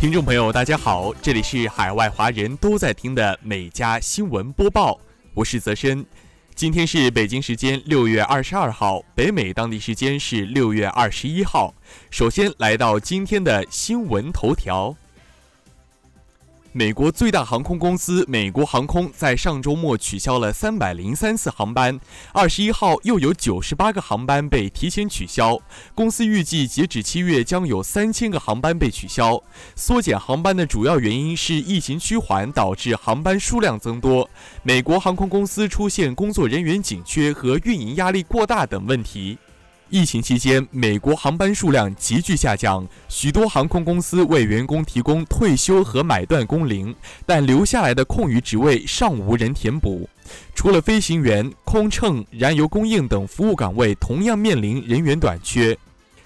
听众朋友，大家好，这里是海外华人都在听的每家新闻播报，我是泽深。今天是北京时间六月二十二号，北美当地时间是六月二十一号。首先来到今天的新闻头条。美国最大航空公司美国航空在上周末取消了三百零三次航班，二十一号又有九十八个航班被提前取消。公司预计截止七月将有三千个航班被取消。缩减航班的主要原因是疫情趋缓导致航班数量增多，美国航空公司出现工作人员紧缺和运营压力过大等问题。疫情期间，美国航班数量急剧下降，许多航空公司为员工提供退休和买断工龄，但留下来的空余职位尚无人填补。除了飞行员、空乘、燃油供应等服务岗位同样面临人员短缺。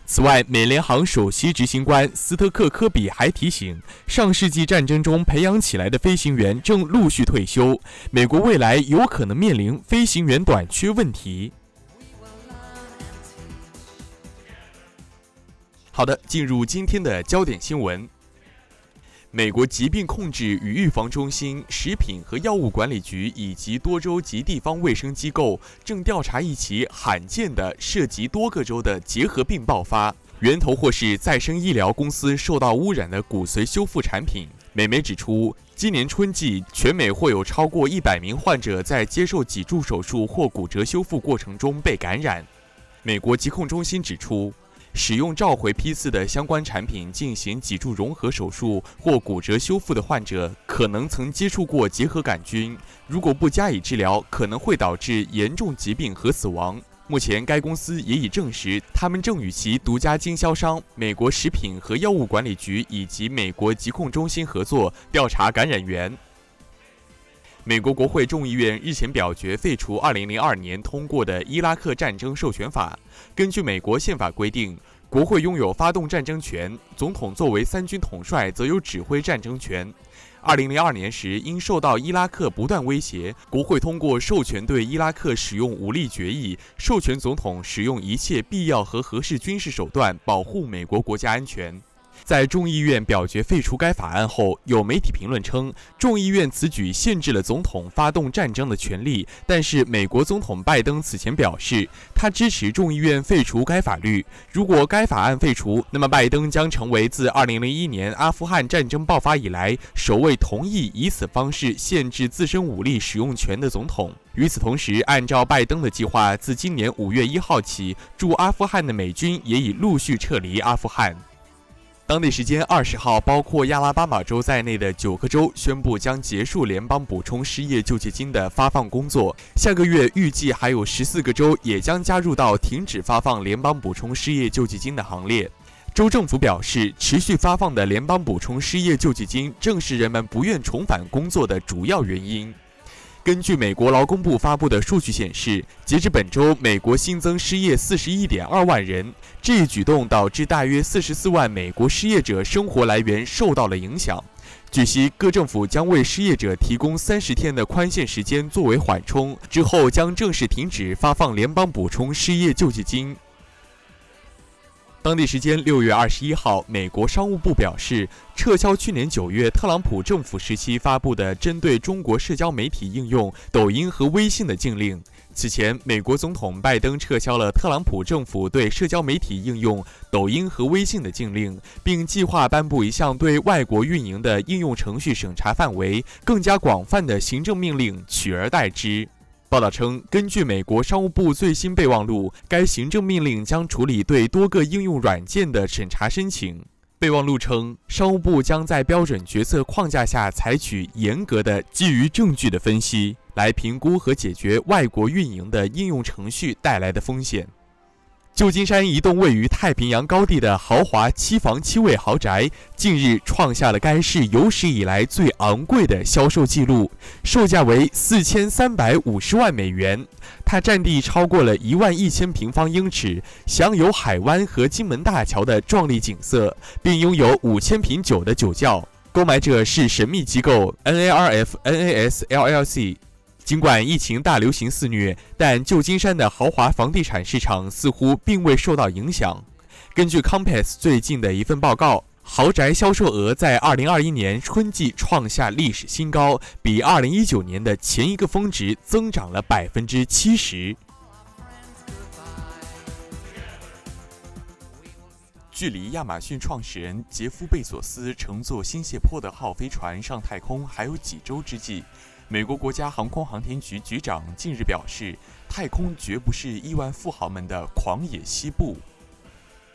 此外，美联航首席执行官斯特克科比还提醒，上世纪战争中培养起来的飞行员正陆续退休，美国未来有可能面临飞行员短缺问题。好的，进入今天的焦点新闻。美国疾病控制与预防中心、食品和药物管理局以及多州及地方卫生机构正调查一起罕见的涉及多个州的结核病爆发，源头或是再生医疗公司受到污染的骨髓修复产品。美媒指出，今年春季全美或有超过一百名患者在接受脊柱手术或骨折修复过程中被感染。美国疾控中心指出。使用召回批次的相关产品进行脊柱融合手术或骨折修复的患者，可能曾接触过结核杆菌。如果不加以治疗，可能会导致严重疾病和死亡。目前，该公司也已证实，他们正与其独家经销商美国食品和药物管理局以及美国疾控中心合作调查感染源。美国国会众议院日前表决废除2002年通过的伊拉克战争授权法。根据美国宪法规定，国会拥有发动战争权，总统作为三军统帅则有指挥战争权。2002年时，因受到伊拉克不断威胁，国会通过授权对伊拉克使用武力决议，授权总统使用一切必要和合适军事手段保护美国国家安全。在众议院表决废除该法案后，有媒体评论称，众议院此举限制了总统发动战争的权利。但是，美国总统拜登此前表示，他支持众议院废除该法律。如果该法案废除，那么拜登将成为自2001年阿富汗战争爆发以来首位同意以此方式限制自身武力使用权的总统。与此同时，按照拜登的计划，自今年5月1号起，驻阿富汗的美军也已陆续撤离阿富汗。当地时间二十号，包括亚拉巴马州在内的九个州宣布将结束联邦补充失业救济金的发放工作。下个月预计还有十四个州也将加入到停止发放联邦补充失业救济金的行列。州政府表示，持续发放的联邦补充失业救济金正是人们不愿重返工作的主要原因。根据美国劳工部发布的数据显示，截至本周，美国新增失业四十一点二万人。这一举动导致大约四十四万美国失业者生活来源受到了影响。据悉，各政府将为失业者提供三十天的宽限时间作为缓冲，之后将正式停止发放联邦补充失业救济金。当地时间六月二十一号，美国商务部表示，撤销去年九月特朗普政府时期发布的针对中国社交媒体应用抖音和微信的禁令。此前，美国总统拜登撤销了特朗普政府对社交媒体应用抖音和微信的禁令，并计划颁布一项对外国运营的应用程序审查范围更加广泛的行政命令，取而代之。报道称，根据美国商务部最新备忘录，该行政命令将处理对多个应用软件的审查申请。备忘录称，商务部将在标准决策框架下采取严格的基于证据的分析，来评估和解决外国运营的应用程序带来的风险。旧金山一栋位于太平洋高地的豪华七房七卫豪宅，近日创下了该市有史以来最昂贵的销售记录，售价为四千三百五十万美元。它占地超过了一万一千平方英尺，享有海湾和金门大桥的壮丽景色，并拥有五千瓶酒的酒窖。购买者是神秘机构 NARF NAS LLC。尽管疫情大流行肆虐，但旧金山的豪华房地产市场似乎并未受到影响。根据 Compass 最近的一份报告，豪宅销售额在二零二一年春季创下历史新高，比二零一九年的前一个峰值增长了百分之七十。距离亚马逊创始人杰夫·贝索斯乘坐新谢泼德号飞船上太空还有几周之际，美国国家航空航天局局长近日表示，太空绝不是亿万富豪们的狂野西部。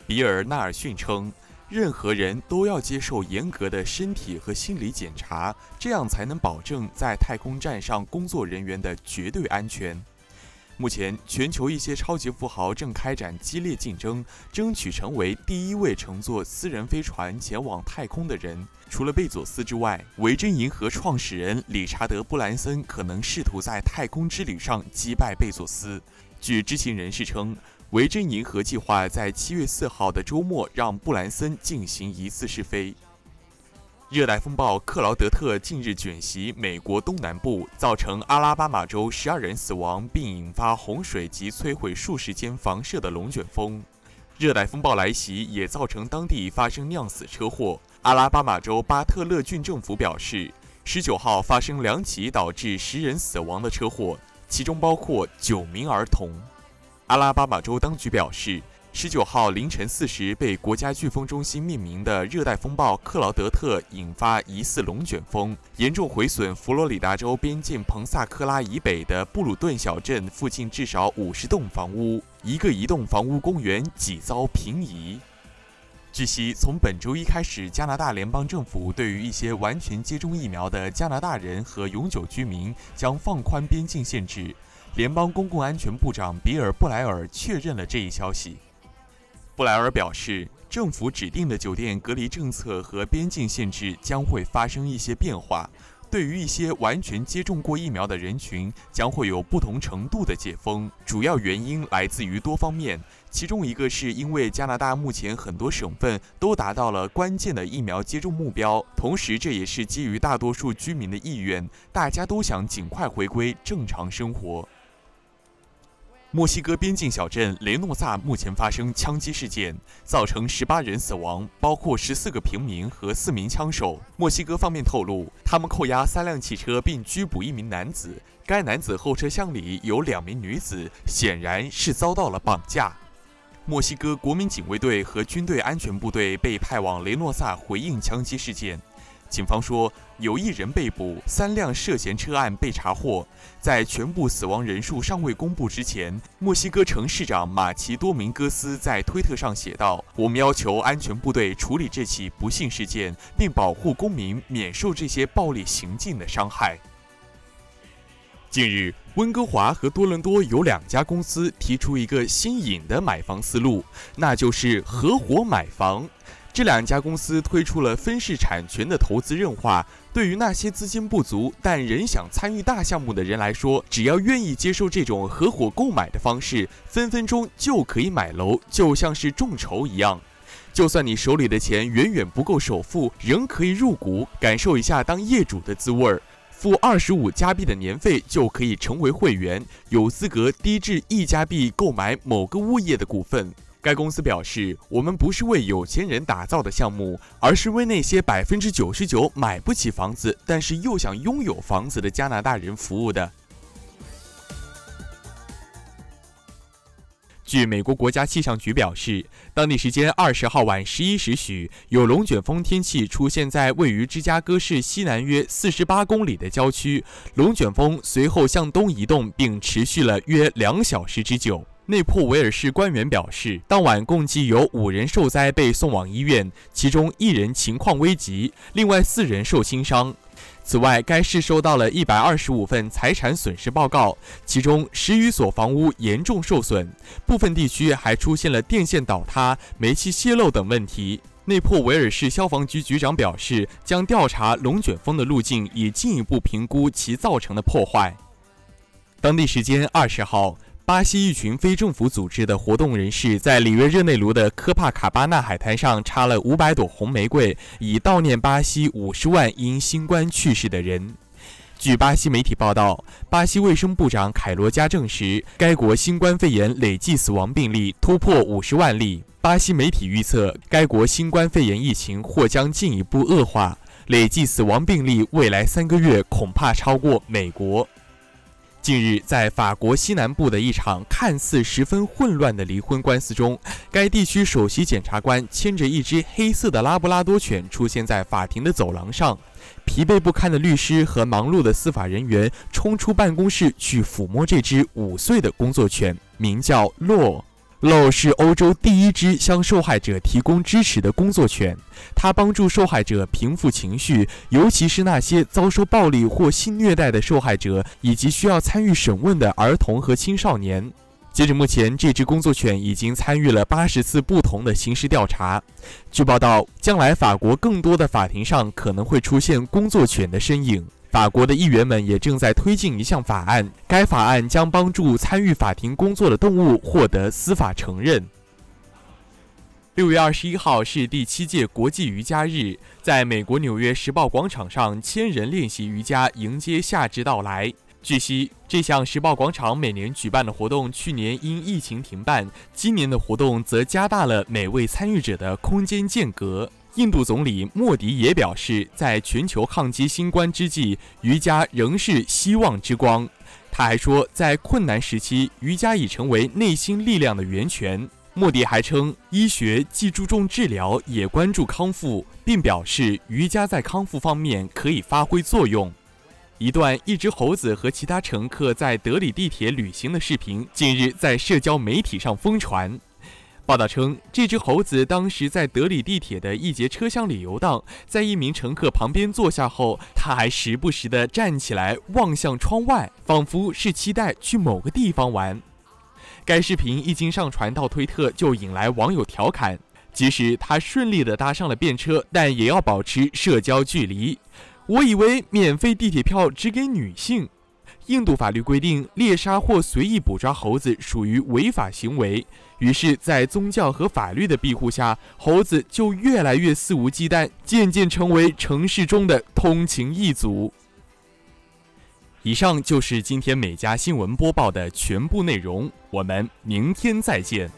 比尔·纳尔逊称。任何人都要接受严格的身体和心理检查，这样才能保证在太空站上工作人员的绝对安全。目前，全球一些超级富豪正开展激烈竞争，争取成为第一位乘坐私人飞船前往太空的人。除了贝佐斯之外，维珍银河创始人理查德·布兰森可能试图在太空之旅上击败贝佐斯。据知情人士称。维珍银河计划在七月四号的周末让布兰森进行一次试飞。热带风暴克劳德特近日卷袭美国东南部，造成阿拉巴马州十二人死亡，并引发洪水及摧毁数十间房舍的龙卷风。热带风暴来袭也造成当地发生酿死车祸。阿拉巴马州巴特勒郡政府表示，十九号发生两起导致十人死亡的车祸，其中包括九名儿童。阿拉巴马州当局表示，十九号凌晨四时被国家飓风中心命名的热带风暴克劳德特引发疑似龙卷风，严重毁损佛罗里达州边境彭萨克拉以北的布鲁顿小镇附近至少五十栋房屋，一个移动房屋公园几遭平移。据悉，从本周一开始，加拿大联邦政府对于一些完全接种疫苗的加拿大人和永久居民将放宽边境限制。联邦公共安全部长比尔·布莱尔确认了这一消息。布莱尔表示，政府指定的酒店隔离政策和边境限制将会发生一些变化。对于一些完全接种过疫苗的人群，将会有不同程度的解封。主要原因来自于多方面，其中一个是因为加拿大目前很多省份都达到了关键的疫苗接种目标，同时这也是基于大多数居民的意愿，大家都想尽快回归正常生活。墨西哥边境小镇雷诺萨目前发生枪击事件，造成十八人死亡，包括十四个平民和四名枪手。墨西哥方面透露，他们扣押三辆汽车并拘捕一名男子，该男子后车厢里有两名女子，显然是遭到了绑架。墨西哥国民警卫队和军队安全部队被派往雷诺萨回应枪击事件。警方说，有一人被捕，三辆涉嫌车案被查获。在全部死亡人数尚未公布之前，墨西哥城市长马奇多明戈斯在推特上写道：“我们要求安全部队处理这起不幸事件，并保护公民免受这些暴力行径的伤害。”近日，温哥华和多伦多有两家公司提出一个新颖的买房思路，那就是合伙买房。这两家公司推出了分式产权的投资认化，对于那些资金不足但仍想参与大项目的人来说，只要愿意接受这种合伙购买的方式，分分钟就可以买楼，就像是众筹一样。就算你手里的钱远远不够首付，仍可以入股，感受一下当业主的滋味儿。付二十五加币的年费就可以成为会员，有资格低至一加币购买某个物业的股份。该公司表示：“我们不是为有钱人打造的项目，而是为那些百分之九十九买不起房子，但是又想拥有房子的加拿大人服务的。”据美国国家气象局表示，当地时间二十号晚十一时许，有龙卷风天气出现在位于芝加哥市西南约四十八公里的郊区。龙卷风随后向东移动，并持续了约两小时之久。内珀维尔市官员表示，当晚共计有五人受灾被送往医院，其中一人情况危急，另外四人受轻伤。此外，该市收到了一百二十五份财产损失报告，其中十余所房屋严重受损，部分地区还出现了电线倒塌、煤气泄漏等问题。内珀维尔市消防局局长表示，将调查龙卷风的路径，以进一步评估其造成的破坏。当地时间二十号。巴西一群非政府组织的活动人士在里约热内卢的科帕卡巴纳海滩上插了五百朵红玫瑰，以悼念巴西五十万因新冠去世的人。据巴西媒体报道，巴西卫生部长凯罗加证实，该国新冠肺炎累计死亡病例突破五十万例。巴西媒体预测，该国新冠肺炎疫情或将进一步恶化，累计死亡病例未来三个月恐怕超过美国。近日，在法国西南部的一场看似十分混乱的离婚官司中，该地区首席检察官牵着一只黑色的拉布拉多犬出现在法庭的走廊上。疲惫不堪的律师和忙碌的司法人员冲出办公室去抚摸这只五岁的工作犬，名叫洛。洛是欧洲第一只向受害者提供支持的工作犬，它帮助受害者平复情绪，尤其是那些遭受暴力或性虐待的受害者，以及需要参与审问的儿童和青少年。截至目前，这只工作犬已经参与了八十次不同的刑事调查。据报道，将来法国更多的法庭上可能会出现工作犬的身影。法国的议员们也正在推进一项法案，该法案将帮助参与法庭工作的动物获得司法承认。六月二十一号是第七届国际瑜伽日，在美国纽约时报广场上，千人练习瑜伽迎接夏至到来。据悉，这项时报广场每年举办的活动，去年因疫情停办，今年的活动则加大了每位参与者的空间间隔。印度总理莫迪也表示，在全球抗击新冠之际，瑜伽仍是希望之光。他还说，在困难时期，瑜伽已成为内心力量的源泉。莫迪还称，医学既注重治疗，也关注康复，并表示瑜伽在康复方面可以发挥作用。一段一只猴子和其他乘客在德里地铁旅行的视频近日在社交媒体上疯传。报道称，这只猴子当时在德里地铁的一节车厢里游荡，在一名乘客旁边坐下后，它还时不时地站起来望向窗外，仿佛是期待去某个地方玩。该视频一经上传到推特，就引来网友调侃：即使他顺利地搭上了便车，但也要保持社交距离。我以为免费地铁票只给女性。印度法律规定，猎杀或随意捕抓猴子属于违法行为。于是，在宗教和法律的庇护下，猴子就越来越肆无忌惮，渐渐成为城市中的通情一族。以上就是今天每家新闻播报的全部内容，我们明天再见。